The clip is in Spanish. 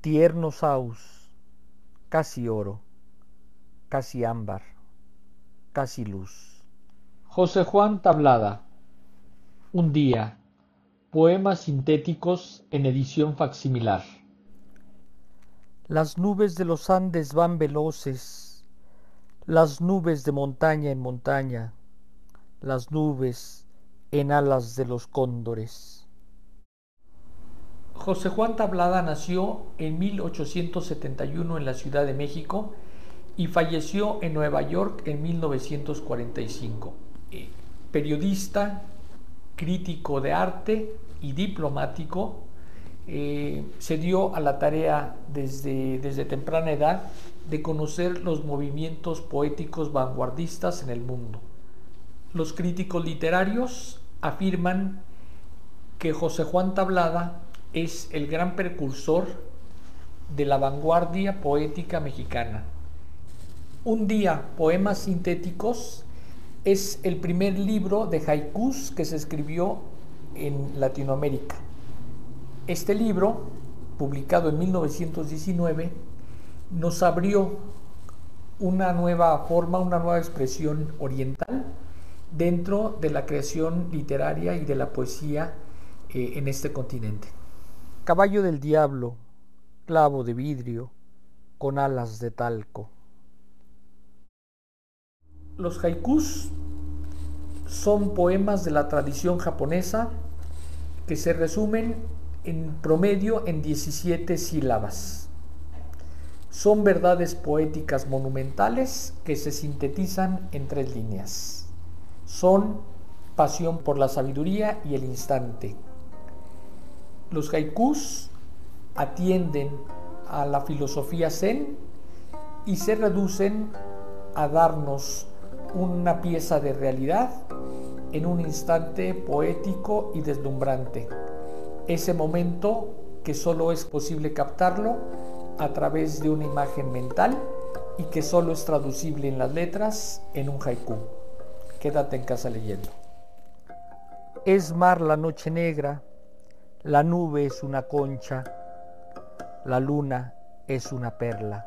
tierno saus, casi oro, casi ámbar, casi luz. José Juan Tablada. Un día. Poemas sintéticos en edición facsimilar. Las nubes de los Andes van veloces, las nubes de montaña en montaña, las nubes en alas de los cóndores. José Juan Tablada nació en 1871 en la Ciudad de México y falleció en Nueva York en 1945. Eh, periodista, crítico de arte y diplomático, eh, se dio a la tarea desde, desde temprana edad de conocer los movimientos poéticos vanguardistas en el mundo. Los críticos literarios afirman que José Juan Tablada es el gran precursor de la vanguardia poética mexicana. Un día, Poemas Sintéticos es el primer libro de haikus que se escribió en Latinoamérica. Este libro, publicado en 1919, nos abrió una nueva forma, una nueva expresión oriental dentro de la creación literaria y de la poesía eh, en este continente. Caballo del diablo, clavo de vidrio, con alas de talco. Los haikus son poemas de la tradición japonesa que se resumen en promedio en 17 sílabas. Son verdades poéticas monumentales que se sintetizan en tres líneas. Son pasión por la sabiduría y el instante. Los haikus atienden a la filosofía zen y se reducen a darnos una pieza de realidad en un instante poético y deslumbrante. Ese momento que solo es posible captarlo a través de una imagen mental y que solo es traducible en las letras en un haiku. Quédate en casa leyendo. Es mar la noche negra, la nube es una concha, la luna es una perla.